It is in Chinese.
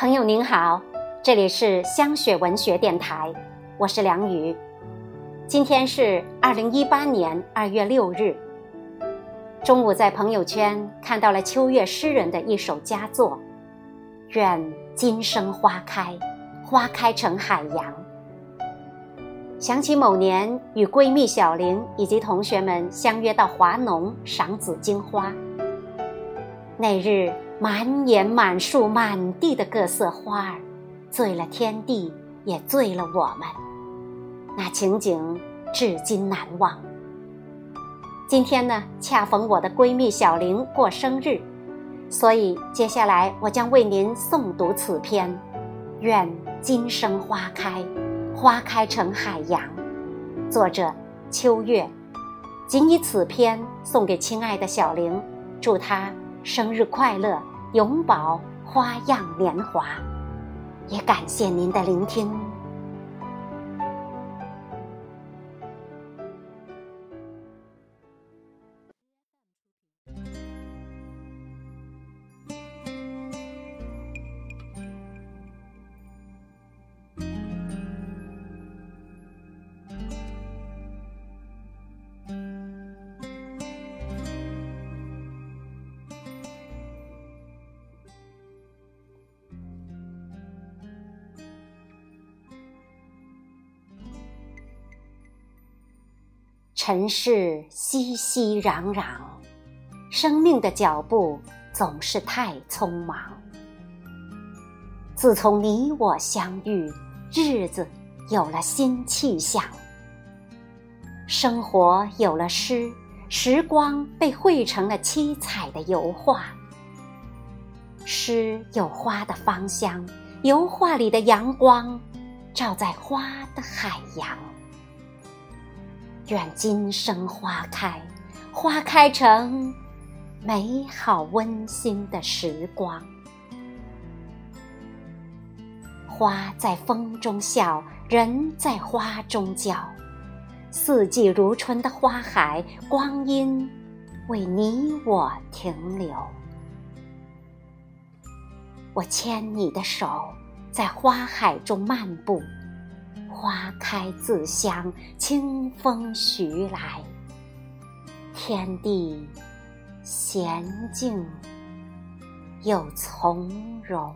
朋友您好，这里是香雪文学电台，我是梁宇。今天是二零一八年二月六日。中午在朋友圈看到了秋月诗人的一首佳作，《愿今生花开，花开成海洋》。想起某年与闺蜜小玲以及同学们相约到华农赏紫荆花，那日。满眼满树满地的各色花儿，醉了天地，也醉了我们。那情景至今难忘。今天呢，恰逢我的闺蜜小玲过生日，所以接下来我将为您诵读此篇《愿今生花开，花开成海洋》，作者秋月。仅以此篇送给亲爱的小玲，祝她生日快乐。永葆花样年华，也感谢您的聆听。尘世熙熙攘攘，生命的脚步总是太匆忙。自从你我相遇，日子有了新气象，生活有了诗，时光被绘成了七彩的油画。诗有花的芳香，油画里的阳光，照在花的海洋。愿今生花开，花开成美好温馨的时光。花在风中笑，人在花中叫。四季如春的花海，光阴为你我停留。我牵你的手，在花海中漫步。花开自香，清风徐来，天地娴静又从容。